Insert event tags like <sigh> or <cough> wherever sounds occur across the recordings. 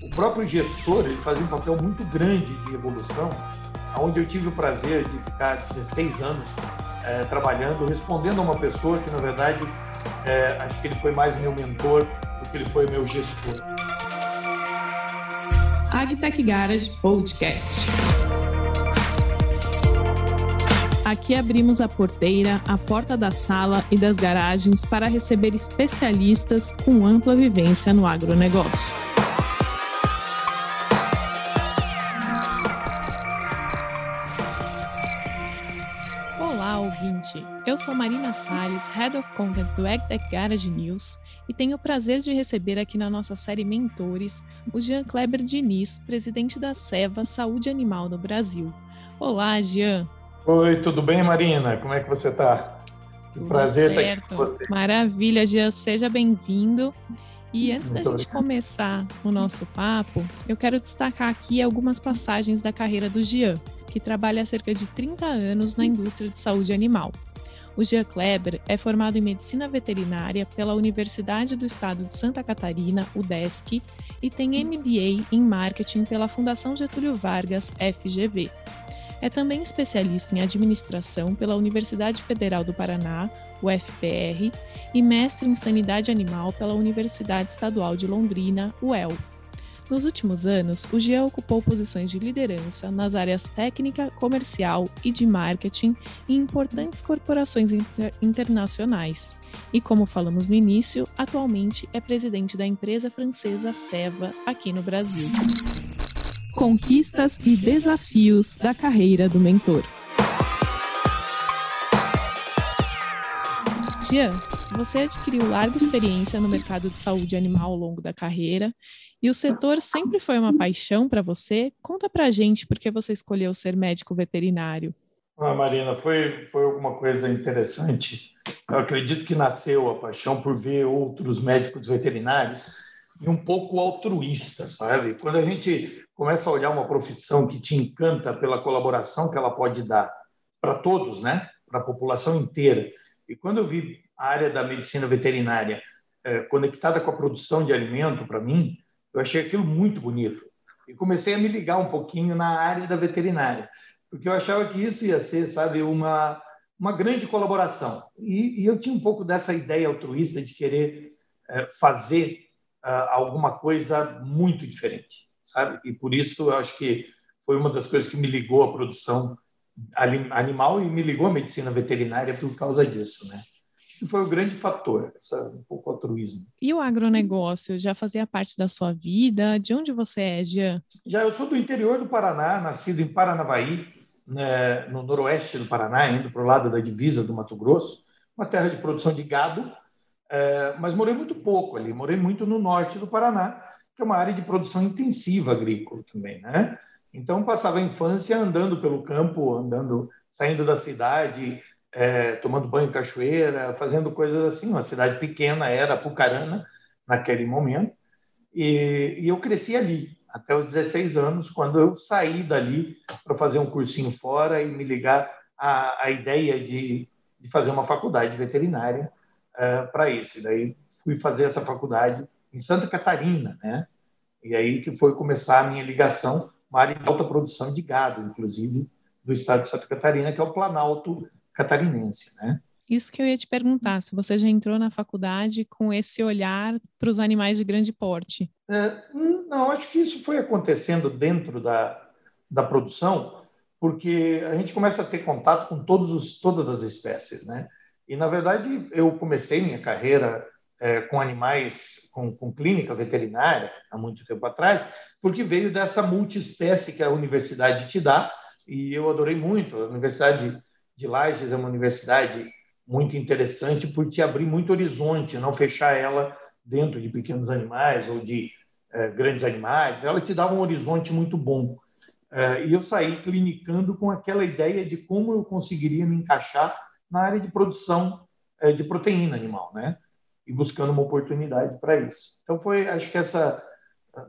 O próprio gestor ele fazia um papel muito grande de evolução, onde eu tive o prazer de ficar 16 anos é, trabalhando, respondendo a uma pessoa que, na verdade, é, acho que ele foi mais meu mentor do que ele foi meu gestor. Agtech Garage Podcast. Aqui abrimos a porteira, a porta da sala e das garagens para receber especialistas com ampla vivência no agronegócio. Olá, ouvinte! Eu sou Marina Salles, Head of Content do AgTech Garage News e tenho o prazer de receber aqui na nossa série Mentores o Jean Kleber Diniz, presidente da SEVA Saúde Animal no Brasil. Olá, Jean! Oi, tudo bem, Marina? Como é que você está? Prazer certo. estar aqui com você. Maravilha, Jean, seja bem-vindo. E antes Muito da gente obrigado. começar o nosso papo, eu quero destacar aqui algumas passagens da carreira do Jean, que trabalha há cerca de 30 anos na indústria de saúde animal. O Jean Kleber é formado em medicina veterinária pela Universidade do Estado de Santa Catarina, UDESC, e tem MBA em marketing pela Fundação Getúlio Vargas, FGV. É também especialista em administração pela Universidade Federal do Paraná, UFPR, e mestre em sanidade animal pela Universidade Estadual de Londrina, UEL. Nos últimos anos, o GE ocupou posições de liderança nas áreas técnica, comercial e de marketing em importantes corporações inter internacionais. E como falamos no início, atualmente é presidente da empresa francesa Seva aqui no Brasil conquistas e desafios da carreira do mentor. Tia, você adquiriu larga experiência no mercado de saúde animal ao longo da carreira e o setor sempre foi uma paixão para você. Conta para gente por que você escolheu ser médico veterinário. Ah, Marina, foi, foi alguma coisa interessante. Eu acredito que nasceu a paixão por ver outros médicos veterinários e um pouco altruísta, sabe? Quando a gente começa a olhar uma profissão que te encanta pela colaboração que ela pode dar para todos, né? Para a população inteira. E quando eu vi a área da medicina veterinária é, conectada com a produção de alimento, para mim, eu achei aquilo muito bonito. E comecei a me ligar um pouquinho na área da veterinária, porque eu achava que isso ia ser, sabe, uma uma grande colaboração. E, e eu tinha um pouco dessa ideia altruísta de querer é, fazer alguma coisa muito diferente, sabe? E por isso eu acho que foi uma das coisas que me ligou à produção animal e me ligou à medicina veterinária por causa disso, né? Que foi o grande fator, essa um pouco altruísmo. E o agronegócio já fazia parte da sua vida? De onde você é, Jean? Já eu sou do interior do Paraná, nascido em Paranavaí, né, no noroeste do Paraná, indo para o lado da divisa do Mato Grosso, uma terra de produção de gado é, mas morei muito pouco ali, morei muito no norte do Paraná, que é uma área de produção intensiva agrícola também, né? Então passava a infância andando pelo campo, andando, saindo da cidade, é, tomando banho em cachoeira, fazendo coisas assim. Uma cidade pequena era Pucarana naquele momento, e, e eu cresci ali até os 16 anos, quando eu saí dali para fazer um cursinho fora e me ligar à, à ideia de, de fazer uma faculdade veterinária uh, para isso. E daí fui fazer essa faculdade em Santa Catarina, né? E aí que foi começar a minha ligação, uma área de alta produção de gado, inclusive, do estado de Santa Catarina, que é o Planalto catarinense, né? Isso que eu ia te perguntar, se você já entrou na faculdade com esse olhar para os animais de grande porte. É, não, acho que isso foi acontecendo dentro da, da produção, porque a gente começa a ter contato com todos os, todas as espécies, né? E, na verdade, eu comecei minha carreira é, com animais, com, com, clínica veterinária, há muito tempo atrás, porque veio dessa multiespécie que a universidade te dá, e eu adorei muito. A Universidade de Lages é uma universidade muito interessante por te abrir muito horizonte, não fechar ela dentro de pequenos animais ou de é, grandes animais. Ela te dá um horizonte muito bom. É, e eu saí clinicando com aquela ideia de como eu conseguiria me encaixar na área de produção é, de proteína animal, né? E buscando uma oportunidade para isso. Então foi, acho que essa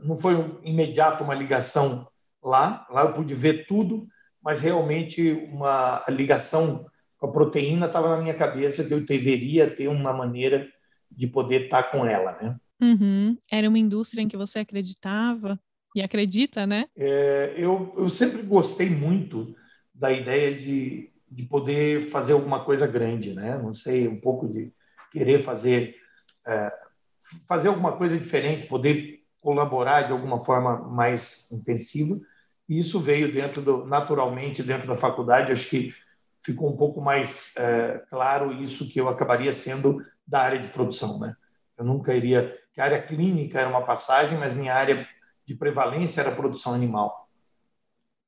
não foi um, imediato uma ligação lá, lá eu pude ver tudo, mas realmente uma ligação com a proteína estava na minha cabeça que eu deveria ter uma maneira de poder estar tá com ela, né? Uhum. Era uma indústria em que você acreditava e acredita, né? É, eu, eu sempre gostei muito da ideia de, de poder fazer alguma coisa grande, né? Não sei, um pouco de querer fazer é, fazer alguma coisa diferente, poder colaborar de alguma forma mais intensiva. E isso veio dentro do, naturalmente dentro da faculdade. Acho que ficou um pouco mais é, claro isso que eu acabaria sendo da área de produção, né? Eu nunca iria que a área clínica era uma passagem, mas minha área de prevalência era produção animal.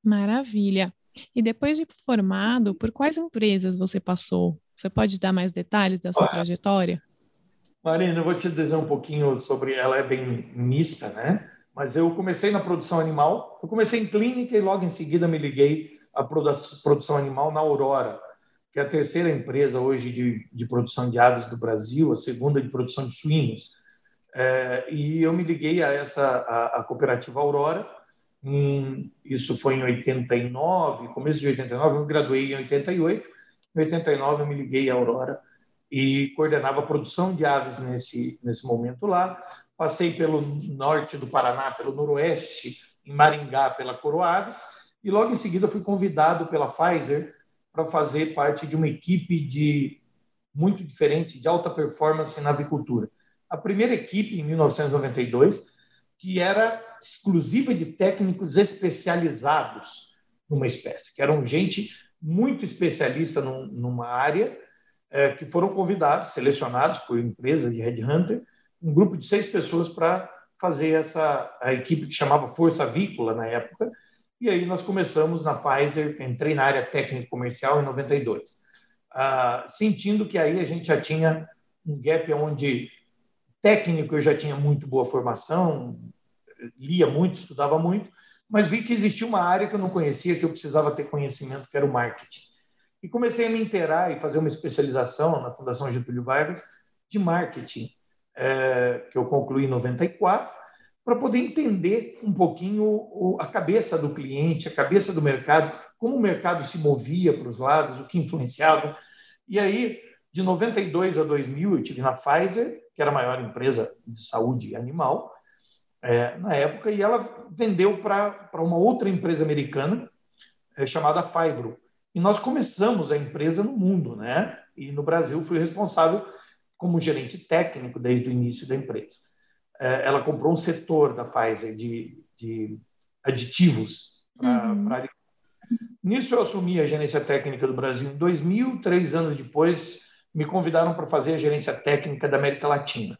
Maravilha. E depois de formado, por quais empresas você passou? Você pode dar mais detalhes da sua trajetória? Marina, eu vou te dizer um pouquinho sobre ela, é bem mista, né? Mas eu comecei na produção animal, eu comecei em clínica e logo em seguida me liguei à produção animal na Aurora, que é a terceira empresa hoje de, de produção de aves do Brasil, a segunda de produção de suínos. É, e eu me liguei a essa a, a cooperativa Aurora. Isso foi em 89, começo de 89. Eu me graduei em 88. Em 89 eu me liguei à Aurora e coordenava a produção de aves nesse nesse momento lá. Passei pelo norte do Paraná, pelo noroeste, em Maringá, pela Coroaves, e logo em seguida fui convidado pela Pfizer para fazer parte de uma equipe de muito diferente de alta performance na avicultura a primeira equipe, em 1992, que era exclusiva de técnicos especializados numa espécie, que eram gente muito especialista num, numa área, é, que foram convidados, selecionados por empresa de headhunter, um grupo de seis pessoas para fazer essa a equipe que chamava Força Avícola na época. E aí nós começamos na Pfizer, entrei na área técnica comercial em 92, ah, sentindo que aí a gente já tinha um gap onde Técnico, eu já tinha muito boa formação, lia muito, estudava muito, mas vi que existia uma área que eu não conhecia, que eu precisava ter conhecimento, que era o marketing. E comecei a me inteirar e fazer uma especialização na Fundação Getúlio Vargas de marketing, é, que eu concluí em 94, para poder entender um pouquinho o, a cabeça do cliente, a cabeça do mercado, como o mercado se movia para os lados, o que influenciava. E aí, de 92 a 2000, eu tive na Pfizer, que era a maior empresa de saúde animal é, na época, e ela vendeu para uma outra empresa americana é, chamada Fibro. E nós começamos a empresa no mundo, né? E no Brasil fui responsável como gerente técnico desde o início da empresa. É, ela comprou um setor da Pfizer de, de aditivos para uhum. Nisso eu assumi a gerência técnica do Brasil em 2000, três anos depois me convidaram para fazer a gerência técnica da América Latina.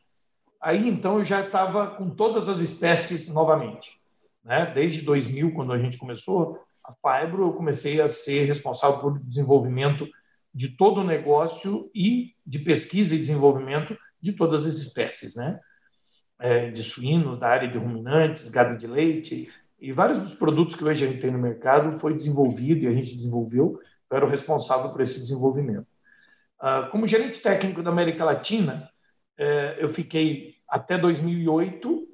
Aí então eu já estava com todas as espécies novamente. Né? Desde 2000, quando a gente começou a Fibro, eu comecei a ser responsável por desenvolvimento de todo o negócio e de pesquisa e desenvolvimento de todas as espécies, né? É, de suínos, da área de ruminantes, gado de leite e vários dos produtos que hoje a gente tem no mercado foi desenvolvido e a gente desenvolveu. Eu era o responsável por esse desenvolvimento. Ah, como gerente técnico da América Latina, eu fiquei até 2008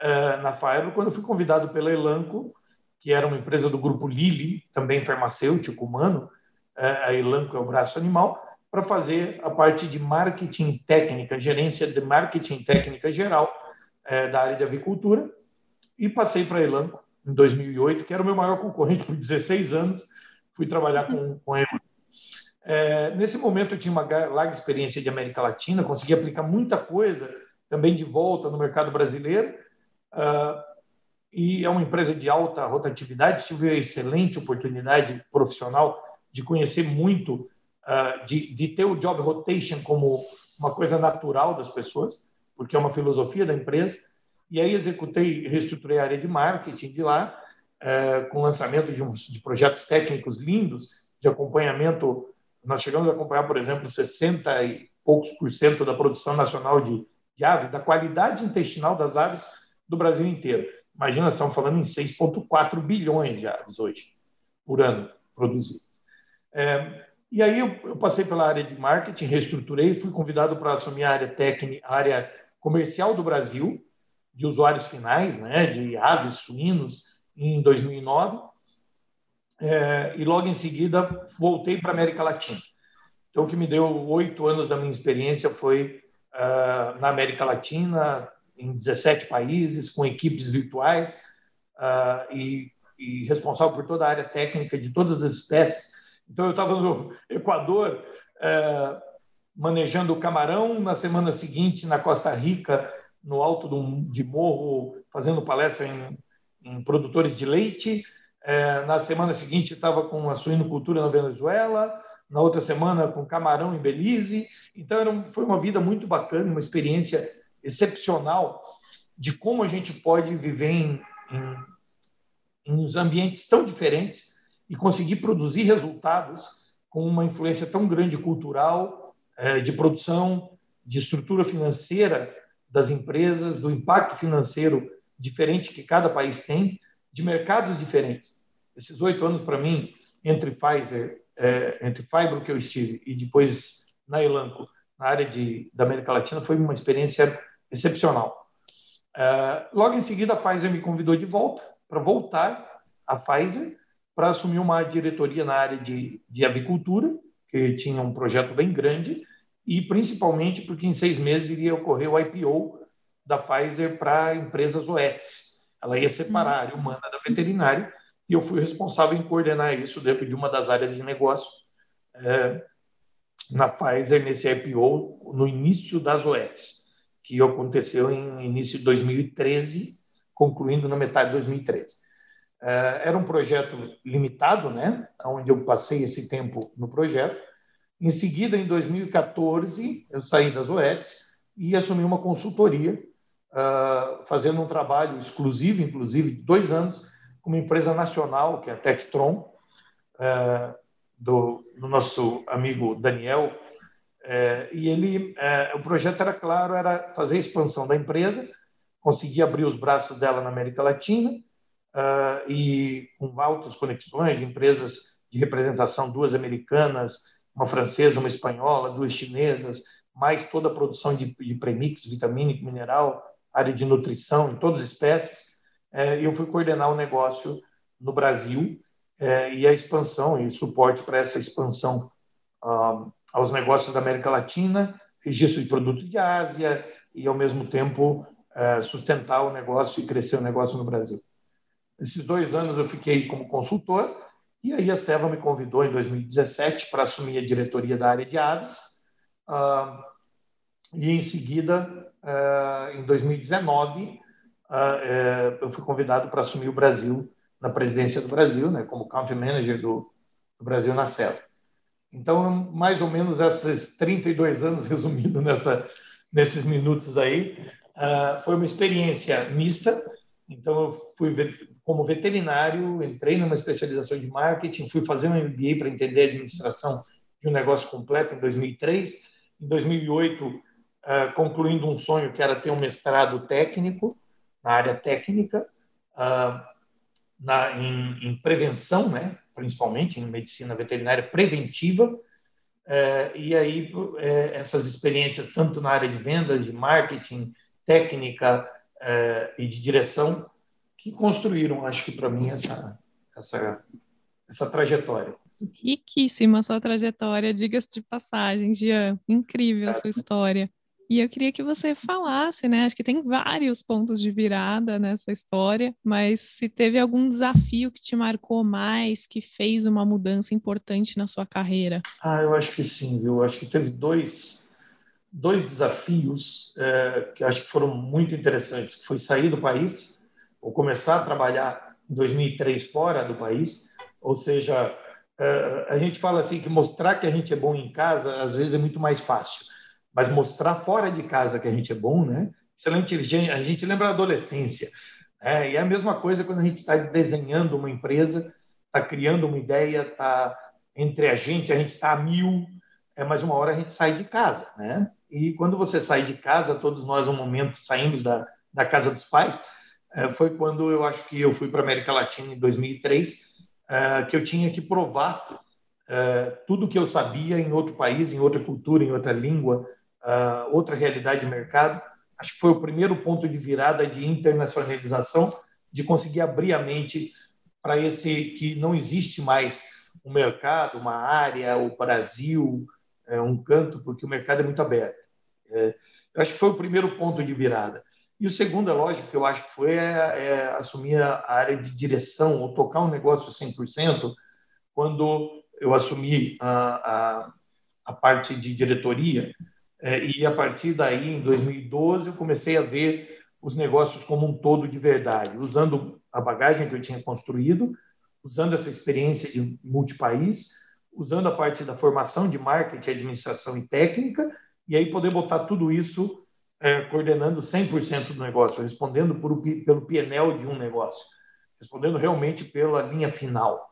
eh, na Fibro, quando fui convidado pela Elanco, que era uma empresa do grupo Lilly, também farmacêutico humano, eh, a Elanco é o braço animal, para fazer a parte de marketing técnica, gerência de marketing técnica geral da área de avicultura, e passei para a Elanco em 2008, que era o meu maior concorrente por 16 anos, fui trabalhar com, com a Elanco. É, nesse momento eu tinha uma larga experiência de América Latina, consegui aplicar muita coisa também de volta no mercado brasileiro. Uh, e é uma empresa de alta rotatividade. Tive a excelente oportunidade profissional de conhecer muito, uh, de, de ter o job rotation como uma coisa natural das pessoas, porque é uma filosofia da empresa. E aí executei reestruturei a área de marketing de lá, uh, com lançamento de, uns, de projetos técnicos lindos de acompanhamento nós chegamos a acompanhar, por exemplo, 60 e poucos por cento da produção nacional de, de aves, da qualidade intestinal das aves do Brasil inteiro. Imagina, estamos falando em 6,4 bilhões de aves hoje, por ano, produzidas. É, e aí eu, eu, passei pela área de marketing, reestruturei, fui convidado para assumir a área técnica, a área comercial do Brasil, de usuários finais, né, de aves, suínos, em 2009 é, e logo em seguida voltei para a América Latina. Então, o que me deu oito anos da minha experiência foi uh, na América Latina, em 17 países, com equipes virtuais uh, e, e, responsável por toda a área técnica de todas as espécies. Então, eu estava no Equador uh, manejando o camarão, na semana seguinte, na Costa Rica, no alto de morro, fazendo palestra em, em produtores de leite. Uh, na semana seguinte, estava com a suinocultura na Venezuela na outra semana com camarão em Belize. Então era, foi uma vida muito bacana, uma experiência excepcional de como a gente pode viver em, em, em ambientes tão diferentes e conseguir produzir resultados com uma influência tão grande cultural, é, de produção, de estrutura financeira das empresas, do impacto financeiro diferente que cada país tem, de mercados diferentes. Esses oito anos, para mim, entre Pfizer, é, entre Fibro, que eu estive, e depois na Elanco, na área de, da América Latina, foi uma experiência excepcional. Uh, logo em seguida, a Pfizer me convidou de volta para voltar à Pfizer para assumir uma diretoria na área de, de avicultura, que tinha um projeto bem grande, e principalmente porque em seis meses iria ocorrer o IPO da Pfizer para empresas OETs. Ela ia separar a área humana da veterinária, e eu fui responsável em coordenar isso dentro de uma das áreas de negócio é, na Pfizer, nesse IPO, no início das OETs que aconteceu em início de 2013, concluindo na metade de 2013. Eh, era um projeto limitado, né? Onde eu passei esse tempo no projeto. Em seguida, em 2014, eu saí das OETs e assumi uma consultoria, eh, fazendo um trabalho exclusivo, inclusive, de dois anos, com uma empresa nacional, que é a Tectron, eh, do, do nosso amigo Daniel. É, e ele, é, o projeto era claro, era fazer a expansão da empresa, conseguir abrir os braços dela na América Latina uh, e com altas conexões, empresas de representação, duas americanas, uma francesa, uma espanhola, duas chinesas, mais toda a produção de, de premix, vitamínico, mineral, área de nutrição, de todas as espécies. É, eu fui coordenar o negócio no Brasil é, e a expansão e suporte para essa expansão uh, aos negócios da América Latina, registro de produtos de Ásia e, ao mesmo tempo, é, sustentar o negócio e crescer o negócio no Brasil. Esses dois anos eu fiquei como consultor e aí a Seva me convidou em 2017 para assumir a diretoria da área de aves ah, e em seguida, ah, em 2019, ah, é, eu fui convidado para assumir o Brasil na presidência do Brasil, né, como country manager do, do Brasil na Seva. Então, mais ou menos esses 32 anos <laughs> resumindo nessa, nesses minutos aí, foi uma experiência mista. Então, eu fui como veterinário, entrei numa especialização de marketing, fui fazer um MBA para entender a administração de um negócio completo em 2003. Em 2008, uh, concluindo um sonho que era ter um mestrado técnico na área técnica, uh, na, em, em prevenção, né? principalmente em medicina veterinária preventiva, é, e aí é, essas experiências tanto na área de vendas, de marketing, técnica e de direção que construíram, acho que para mim essa essa essa trajetória. Riquíssima sua trajetória, diga-se de passagem, Jean. Incrível a sua história. E eu queria que você falasse, né? Acho que tem vários pontos de virada nessa história, mas se teve algum desafio que te marcou mais, que fez uma mudança importante na sua carreira? Ah, eu acho que sim, viu? Eu acho que teve dois, dois desafios é, que acho que foram muito interessantes. Foi sair do país, ou começar a trabalhar em 2003 fora do país, ou seja, é, a gente fala assim que mostrar que a gente é bom em casa às vezes é muito mais fácil mas mostrar fora de casa que a gente é bom, né? Excelente, a gente lembra a adolescência. Né? E é a mesma coisa quando a gente está desenhando uma empresa, está criando uma ideia, está entre a gente, a gente está a mil, é, mas uma hora a gente sai de casa, né? E quando você sai de casa, todos nós, um momento, saímos da, da casa dos pais, é, foi quando eu acho que eu fui para a América Latina em 2003, é, que eu tinha que provar é, tudo que eu sabia em outro país, em outra cultura, em outra língua, uh, outra realidade de mercado. Acho que foi o primeiro ponto de virada de internacionalização, de conseguir abrir a mente para esse que não existe mais um mercado, uma área, o Brasil, é, um canto, porque o mercado é muito aberto. É, acho que foi o primeiro ponto de virada. E o segundo, é lógico, que eu acho que foi é, é assumir a área de direção ou tocar um negócio 100%, quando eu assumi a, a, a parte de diretoria, e a partir daí, em 2012, eu comecei a ver os negócios como um todo de verdade, usando a bagagem que eu tinha construído, usando essa experiência de multipaís, usando a parte da formação de marketing, administração e técnica, e aí poder botar tudo isso é, coordenando 100% do negócio, respondendo por, pelo PNL de um negócio, respondendo realmente pela linha final.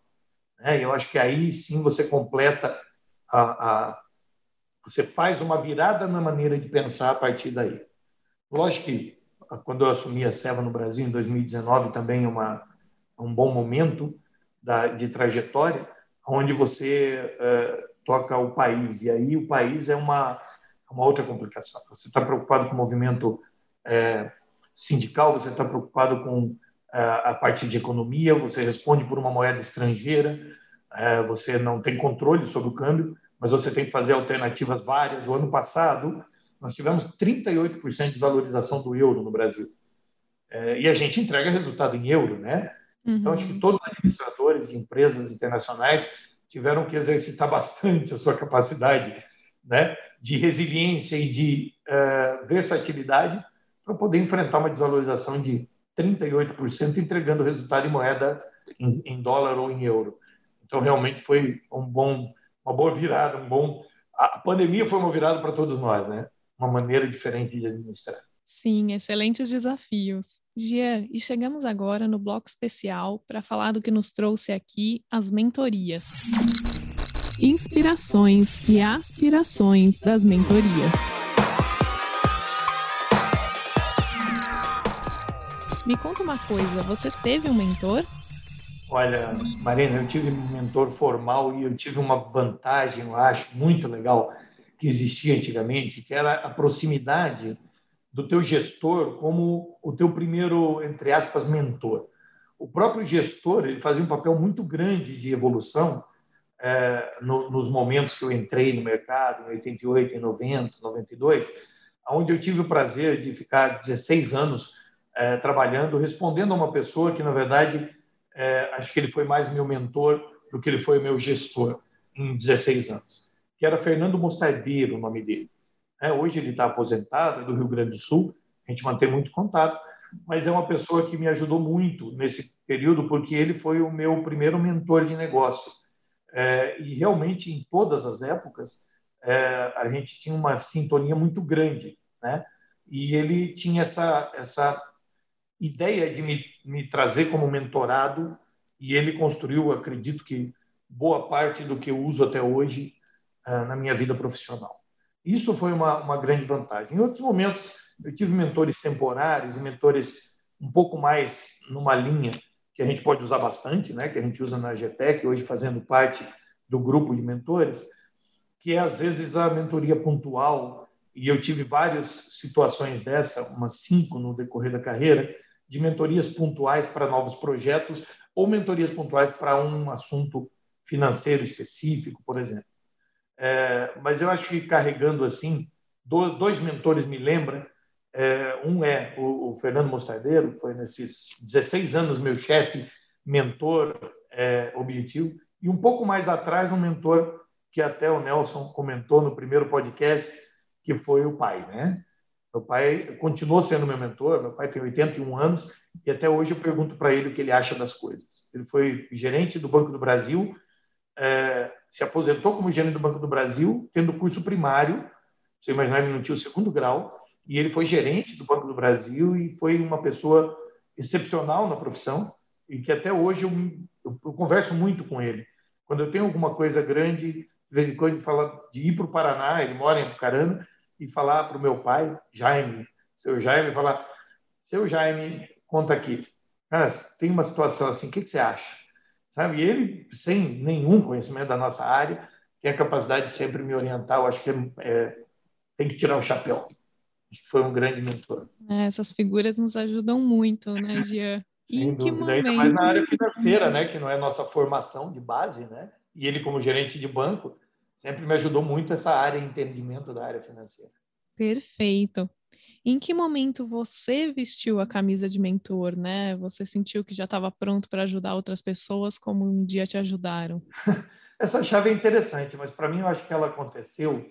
Né? Eu acho que aí sim você completa a, a, você faz uma virada na maneira de pensar a partir daí. Lógico que quando eu assumi a Seva no Brasil em 2019 também é uma um bom momento da, de trajetória, onde você uh, toca o país e aí o país é uma uma outra complicação. Você está preocupado com o movimento é, sindical, você está preocupado com é, a parte de economia, você responde por uma moeda estrangeira, é, você não tem controle sobre o câmbio, mas você tem que fazer alternativas várias. O ano passado, nós tivemos 38% de valorização do euro no Brasil. É, e a gente entrega resultado em euro, né? Uhum. Então, acho que todos os administradores de empresas internacionais tiveram que exercitar bastante a sua capacidade né, de resiliência e de uh, versatilidade para poder enfrentar uma desvalorização de 38%, entregando resultado em moeda em, em, dólar ou em euro. Então, realmente foi um bom, uma boa virada, um bom. A pandemia foi uma virada para todos nós, né? Uma maneira diferente de administrar. Sim, excelentes desafios. Gia, e chegamos agora no bloco especial para falar do que nos trouxe aqui as mentorias inspirações e aspirações das mentorias. Me conta uma coisa, você teve um mentor? Olha, Marina, eu tive um mentor formal e eu tive uma vantagem, eu acho, muito legal que existia antigamente, que era a proximidade do teu gestor como o teu primeiro, entre aspas, mentor. O próprio gestor ele fazia um papel muito grande de evolução é, no, nos momentos que eu entrei no mercado, em 88, em 90, 92, onde eu tive o prazer de ficar 16 anos é, trabalhando, respondendo a uma pessoa que, na verdade, é, acho que ele foi mais meu mentor do que ele foi meu gestor em 16 anos, que era Fernando Mostardeiro, o nome dele. É, hoje ele está aposentado, é do Rio Grande do Sul, a gente mantém muito contato, mas é uma pessoa que me ajudou muito nesse período, porque ele foi o meu primeiro mentor de negócios é, e realmente, em todas as épocas, é, a gente tinha uma sintonia muito grande, né? E ele tinha essa, essa ideia de me, me trazer como mentorado, e ele construiu, acredito que, boa parte do que eu uso até hoje é, na minha vida profissional. Isso foi uma, uma grande vantagem. Em outros momentos, eu tive mentores temporários e mentores um pouco mais numa linha que a gente pode usar bastante, né, que a gente usa na GTEC, hoje fazendo parte do grupo de mentores, que é às vezes a mentoria pontual, e eu tive várias situações dessa, umas cinco no decorrer da carreira, de mentorias pontuais para novos projetos ou mentorias pontuais para um assunto financeiro específico, por exemplo. É, mas eu acho que carregando assim, dois mentores me lembram é, um é o, o, Fernando Mostardeiro, foi nesses 16 anos meu chefe, mentor é, objetivo, e um pouco mais atrás um mentor que até o Nelson comentou no primeiro podcast, que foi o pai, né? Meu pai continuou sendo meu mentor, meu pai tem 81 anos e até hoje eu pergunto para ele o que ele acha das coisas. Ele foi gerente do Banco do Brasil, é, se aposentou como gerente do Banco do Brasil, tendo curso primário, você imaginar ele não tinha o segundo grau, e ele foi gerente do Banco do Brasil e foi uma pessoa excepcional na profissão e que até hoje eu, eu, eu converso muito com ele. Quando eu tenho alguma coisa grande, de vez em quando ele fala de ir para o Paraná, ele mora em Apucarana, e falar para o meu pai, Jaime, seu Jaime, falar, seu Jaime, conta aqui, cara, tem uma situação assim, o que, que você acha? Sabe? E ele, sem nenhum conhecimento da nossa área, tem a capacidade de sempre me orientar, eu acho que é, é, tem que tirar o chapéu foi um grande mentor. É, essas figuras nos ajudam muito, né, Gia? <laughs> E em que momento? Ainda mais na área financeira, né, que não é nossa formação de base, né? E ele como gerente de banco sempre me ajudou muito essa área, entendimento da área financeira. Perfeito. Em que momento você vestiu a camisa de mentor, né? Você sentiu que já estava pronto para ajudar outras pessoas como um dia te ajudaram? <laughs> Essa chave é interessante, mas para mim eu acho que ela aconteceu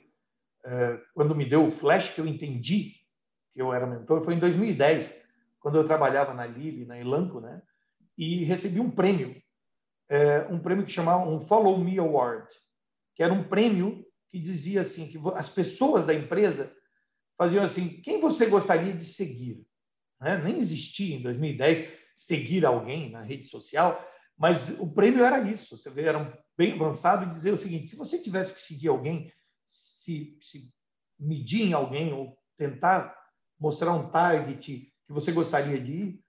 é, quando me deu o flash que eu entendi que eu era mentor, foi em 2010, quando eu trabalhava na Lili, na Elanco, né? E recebi um prêmio, é, um prêmio que chamava um Follow Me Award, que era um prêmio que dizia assim que as pessoas da empresa faziam assim: quem você gostaria de seguir? Né? Nem existia em 2010 seguir alguém na rede social, mas o prêmio era isso. Você vê, era bem avançado e dizer o seguinte: se você tivesse que seguir alguém, se, se medir em alguém ou tentar mostrar um target que você gostaria de ir,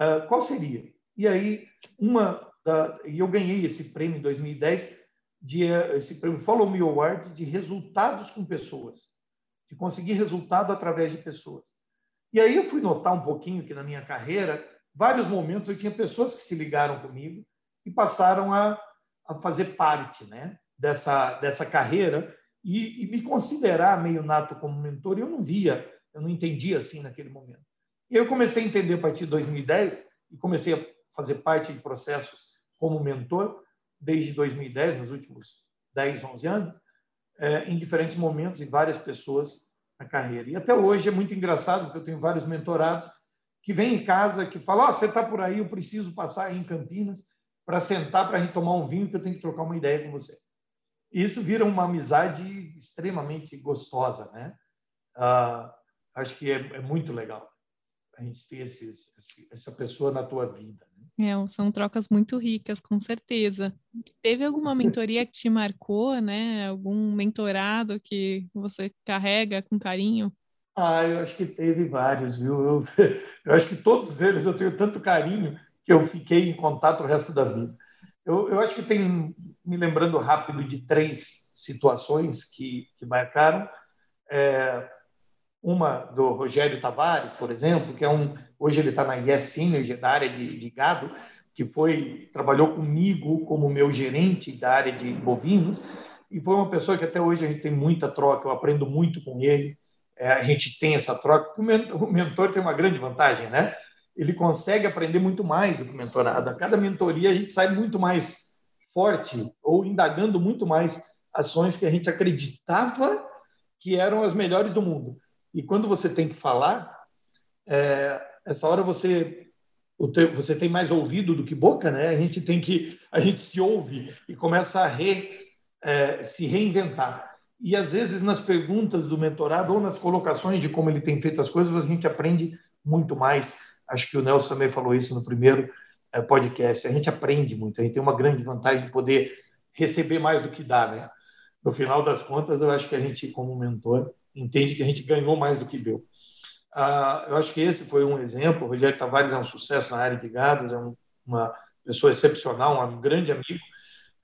uh, qual seria? E aí, uma da, e eu ganhei esse prêmio em 2010 de esse prêmio Follow Me Award de resultados com pessoas, de conseguir resultado através de pessoas. E aí eu fui notar um pouquinho que na minha carreira, vários momentos eu tinha pessoas que se ligaram comigo e passaram a, a fazer parte, né, dessa dessa carreira e, e me considerar meio nato como mentor. Eu não via, eu não entendia assim naquele momento. E eu comecei a entender a partir de 2010 e comecei a fazer parte de processos como mentor desde 2010, nos últimos 10, 11 anos, é, em diferentes momentos e várias pessoas na carreira. E até hoje é muito engraçado, porque eu tenho vários mentorados que vêm em casa, que falam, oh, você está por aí, eu preciso passar aí em Campinas para sentar para a gente tomar um vinho, que eu tenho que trocar uma ideia com você. E isso vira uma amizade extremamente gostosa, né? Ah, acho que é, é muito legal a gente ter esses, essa pessoa na tua vida. Né? É, são trocas muito ricas, com certeza. Teve alguma mentoria que te marcou, né? Algum mentorado que você carrega com carinho? Ah, eu acho que teve vários, viu? Eu, <laughs> eu acho que todos eles eu tenho tanto carinho que eu fiquei em contato o resto da vida. Eu, eu acho que tem, me lembrando rápido de três situações que, que marcaram. É, uma do Rogério Tavares, por exemplo, que é um hoje ele está na Yes Synergy, da área de, de, gado, que foi trabalhou comigo como meu gerente da área de bovinos e foi uma pessoa que até hoje a gente tem muita troca, eu aprendo muito com ele, é, a gente tem essa troca. O mentor tem uma grande vantagem, né? Ele consegue aprender muito mais do que o mentorado. A cada mentoria a gente sai muito mais forte ou indagando muito mais ações que a gente acreditava que eram as melhores do mundo. E quando você tem que falar, é, essa hora você você tem mais ouvido do que boca, né? A gente tem que a gente se ouve e começa a re, é, se reinventar. E às vezes nas perguntas do mentorado ou nas colocações de como ele tem feito as coisas, a gente aprende muito mais. Acho que o Nelson também falou isso no primeiro é, podcast. A gente aprende muito, a gente tem uma grande vantagem de poder receber mais do que dá, né? No final das contas, eu acho que a gente, como mentor, entende que a gente ganhou mais do que deu. Ah, eu acho que esse foi um exemplo. O Rogério Tavares é um sucesso na área de gados, é um, uma pessoa excepcional, um grande amigo.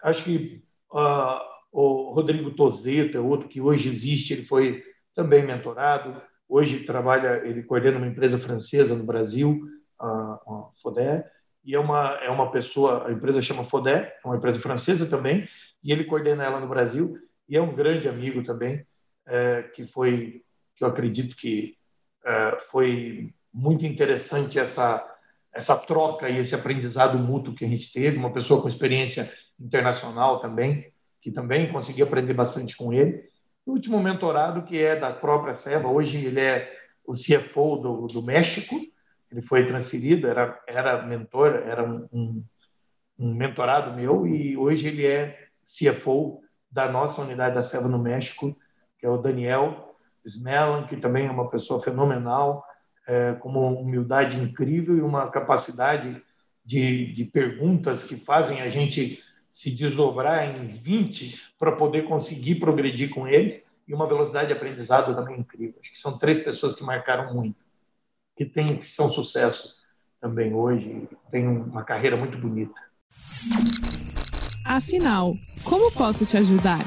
Acho que ah, o Rodrigo Tozeto é outro que hoje existe, ele foi também mentorado. Hoje trabalha, ele coordena uma empresa francesa no Brasil, a, a Fodé, e é uma, é uma pessoa, a empresa chama Fodé, é uma empresa francesa também, e ele coordena ela no Brasil, e é um grande amigo também é, que foi, que eu acredito que é, foi muito interessante essa essa troca e esse aprendizado mútuo que a gente teve, uma pessoa com experiência internacional também, que também consegui aprender bastante com ele. O último mentorado, que é da própria Seva, hoje ele é o CFO do, do México, ele foi transferido, era, era mentor, era um, um, mentorado meu, e hoje ele é CFO da nossa unidade da Seva no México, que é o Daniel Smellan, que também é uma pessoa fenomenal, é, com uma humildade incrível e uma capacidade de, de perguntas que fazem a gente se desdobrar em 20 para poder conseguir progredir com eles e uma velocidade de aprendizado também incrível. Acho que são três pessoas que marcaram muito, que, tem, que são sucesso também hoje, tem uma carreira muito bonita. Afinal, como posso te ajudar?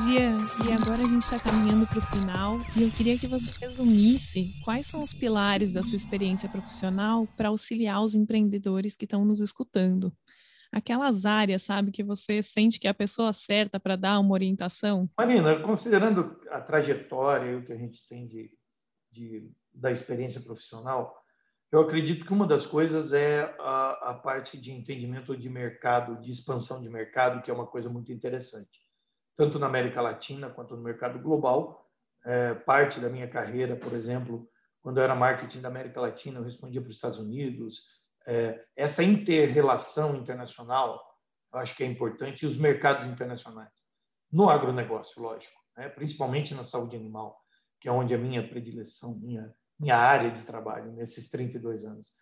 Dia e agora a gente está caminhando para o final e eu queria que você resumisse quais são os pilares da sua experiência profissional para auxiliar os empreendedores que estão nos escutando. aquelas áreas, sabe, que você sente que é a pessoa certa para dar uma orientação? Marina, considerando a trajetória e o que a gente tem de, de, da experiência profissional, eu acredito que uma das coisas é a, a parte de entendimento de mercado, de expansão de mercado, que é uma coisa muito interessante, tanto na América Latina quanto no mercado global. É, parte da minha carreira, por exemplo, quando eu era marketing da América Latina, eu respondia para os Estados Unidos. É, essa interrelação internacional, eu acho que é importante, e os mercados internacionais. No agronegócio, lógico, né? principalmente na saúde animal, que é onde a minha predileção, minha, minha área de trabalho, nesses 32 anos.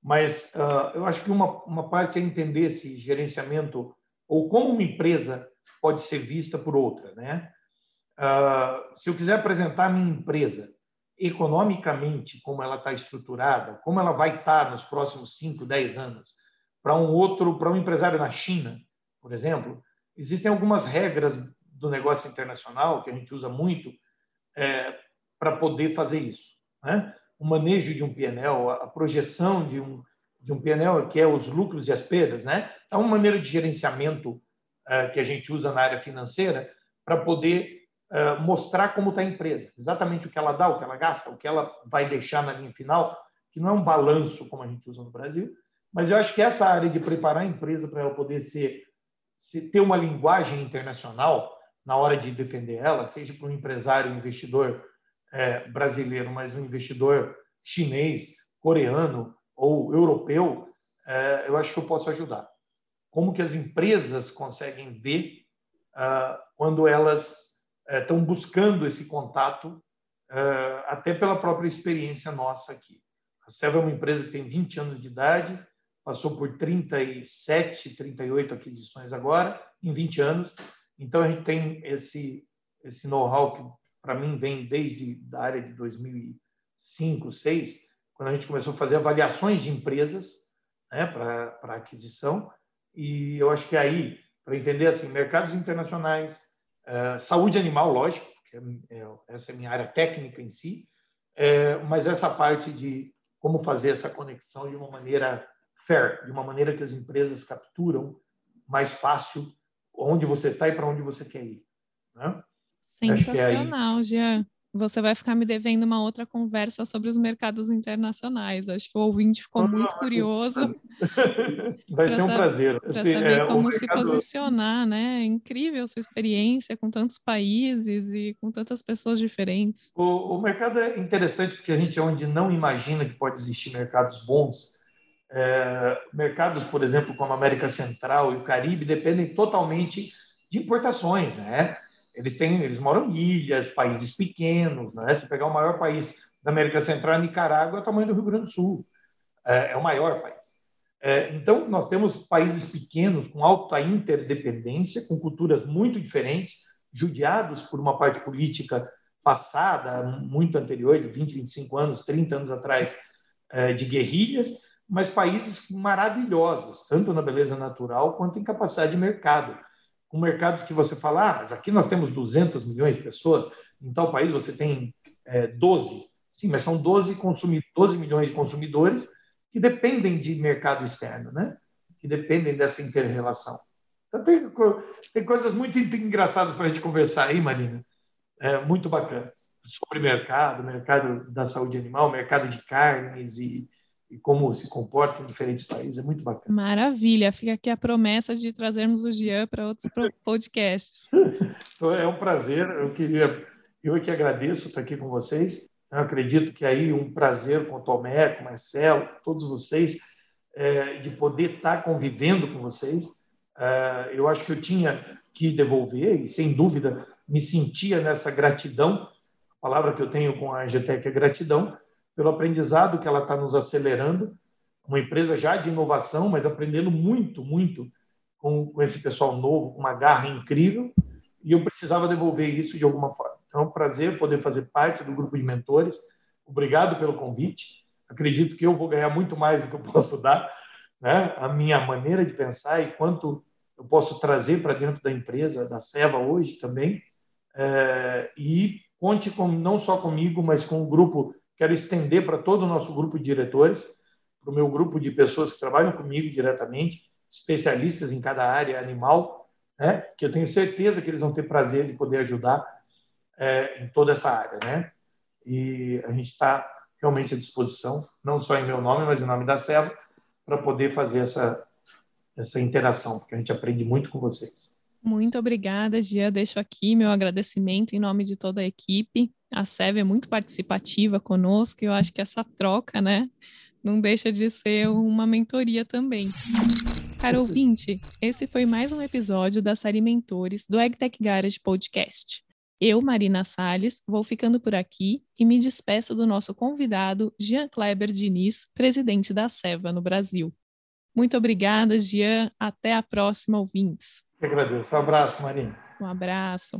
Mas uh, eu acho que uma, uma parte é entender esse gerenciamento, ou como uma empresa pode ser vista por outra. Né? Uh, se eu quiser apresentar a minha empresa economicamente, como ela está estruturada, como ela vai estar tá nos próximos 5, 10 anos, para um outro, para um empresário na China, por exemplo, existem algumas regras do negócio internacional que a gente usa muito é, para poder fazer isso. Né? O manejo de um PNL, a projeção de um, de um PNL, que é os lucros e as perdas, né? é uma maneira de gerenciamento que a gente usa na área financeira para poder uh, mostrar como está a empresa, exatamente o que ela dá, o que ela gasta, o que ela vai deixar na linha final, que não é um balanço como a gente usa no Brasil, mas eu acho que essa área de preparar a empresa para ela poder ser, se ter uma linguagem internacional na hora de defender ela, seja para um empresário, um investidor é, brasileiro, mas um investidor chinês, coreano ou europeu, eu acho que eu posso ajudar. Como que as empresas conseguem ver uh, quando elas estão buscando esse contato, até pela própria experiência nossa aqui. A Seva é uma empresa que tem 20 anos de idade, passou por 37, 38 aquisições agora, em 20 anos. Então, a gente tem esse, esse know-how que, para mim, vem desde a área de 2005, 2006, quando a gente começou a fazer avaliações de empresas né, para aquisição. E eu acho que aí, para entender assim, mercados internacionais, é, saúde animal, lógico, é, é, essa é minha área técnica em si, mas essa parte de como fazer essa conexão de uma maneira fair, de uma maneira que as empresas capturam mais fácil onde você está e para onde você quer ir. Né? Sensacional, Jean você vai ficar me devendo uma outra conversa sobre os mercados internacionais. Acho que o ouvinte ficou ah, muito curioso. <laughs> Vai ser um prazer. Para saber é, como mercado... se posicionar, né? É incrível a sua experiência com tantos países e com tantas pessoas diferentes. O, o, mercado é interessante porque a gente é onde não imagina que pode existir mercados bons. É, mercados, por exemplo, como a América Central e o Caribe, dependem totalmente de importações, né? Eles têm, eles moram em ilhas, países pequenos, né? Se pegar o maior país da América Central, Nicarágua, é o tamanho do Rio Grande do Sul, é, é o maior país. É, então, nós temos países pequenos com alta interdependência, com culturas muito diferentes, judiados por uma parte política passada, muito anterior, de 20, 25 anos, 30 anos atrás, é, de guerrilhas, mas países maravilhosos, tanto na beleza natural quanto em capacidade de mercado com mercados que você fala, ah, mas aqui nós temos 200 milhões de pessoas, em tal país você tem é, 12. Sim, mas são 12, consumi 12 milhões de consumidores que dependem de mercado externo, né? que dependem dessa inter-relação. Então, tem, tem coisas muito engraçadas para a gente conversar aí, Marina, é, muito bacanas, sobre mercado, mercado da saúde animal, mercado de carnes e, e como se comporta em diferentes países. É muito bacana. Maravilha. Fica aqui a promessa de trazermos o Jean para outros <laughs> podcasts. é um prazer. Eu queria, eu é que agradeço estar aqui com vocês. Eu acredito que aí um prazer com o Tomé, com o Marcelo, todos vocês, é, de poder estar convivendo com vocês. É, eu acho que eu tinha que devolver e, sem dúvida, me sentia nessa gratidão. A palavra que eu tenho com a Angetec é gratidão pelo aprendizado que ela está nos acelerando. Uma empresa já de inovação, mas aprendendo muito, muito com, com esse pessoal novo, com uma garra incrível. E eu precisava devolver isso de alguma forma. Então, é um prazer poder fazer parte do grupo de mentores. Obrigado pelo convite. Acredito que eu vou ganhar muito mais do que eu posso <laughs> dar, né? A minha maneira de pensar e quanto eu posso trazer para dentro da empresa, da Seva hoje também. É, e conte com, não só comigo, mas com o grupo quero estender para todo o nosso grupo de diretores, para o meu grupo de pessoas que trabalham comigo diretamente, especialistas em cada área animal, né? que eu tenho certeza que eles vão ter prazer de poder ajudar é, em toda essa área. Né? E a gente está realmente à disposição, não só em meu nome, mas em nome da Serva, para poder fazer essa, essa interação, porque a gente aprende muito com vocês. Muito obrigada, Gia. Deixo aqui meu agradecimento em nome de toda a equipe. A SEV é muito participativa conosco e eu acho que essa troca, né, não deixa de ser uma mentoria também. Caro ouvinte, esse foi mais um episódio da série Mentores do EgTech Garage Podcast. Eu, Marina Salles, vou ficando por aqui e me despeço do nosso convidado, Jean Kleber Diniz, presidente da SEVA no Brasil. Muito obrigada, Jean. Até a próxima, ouvintes. Eu agradeço. Um abraço, Marina. Um abraço.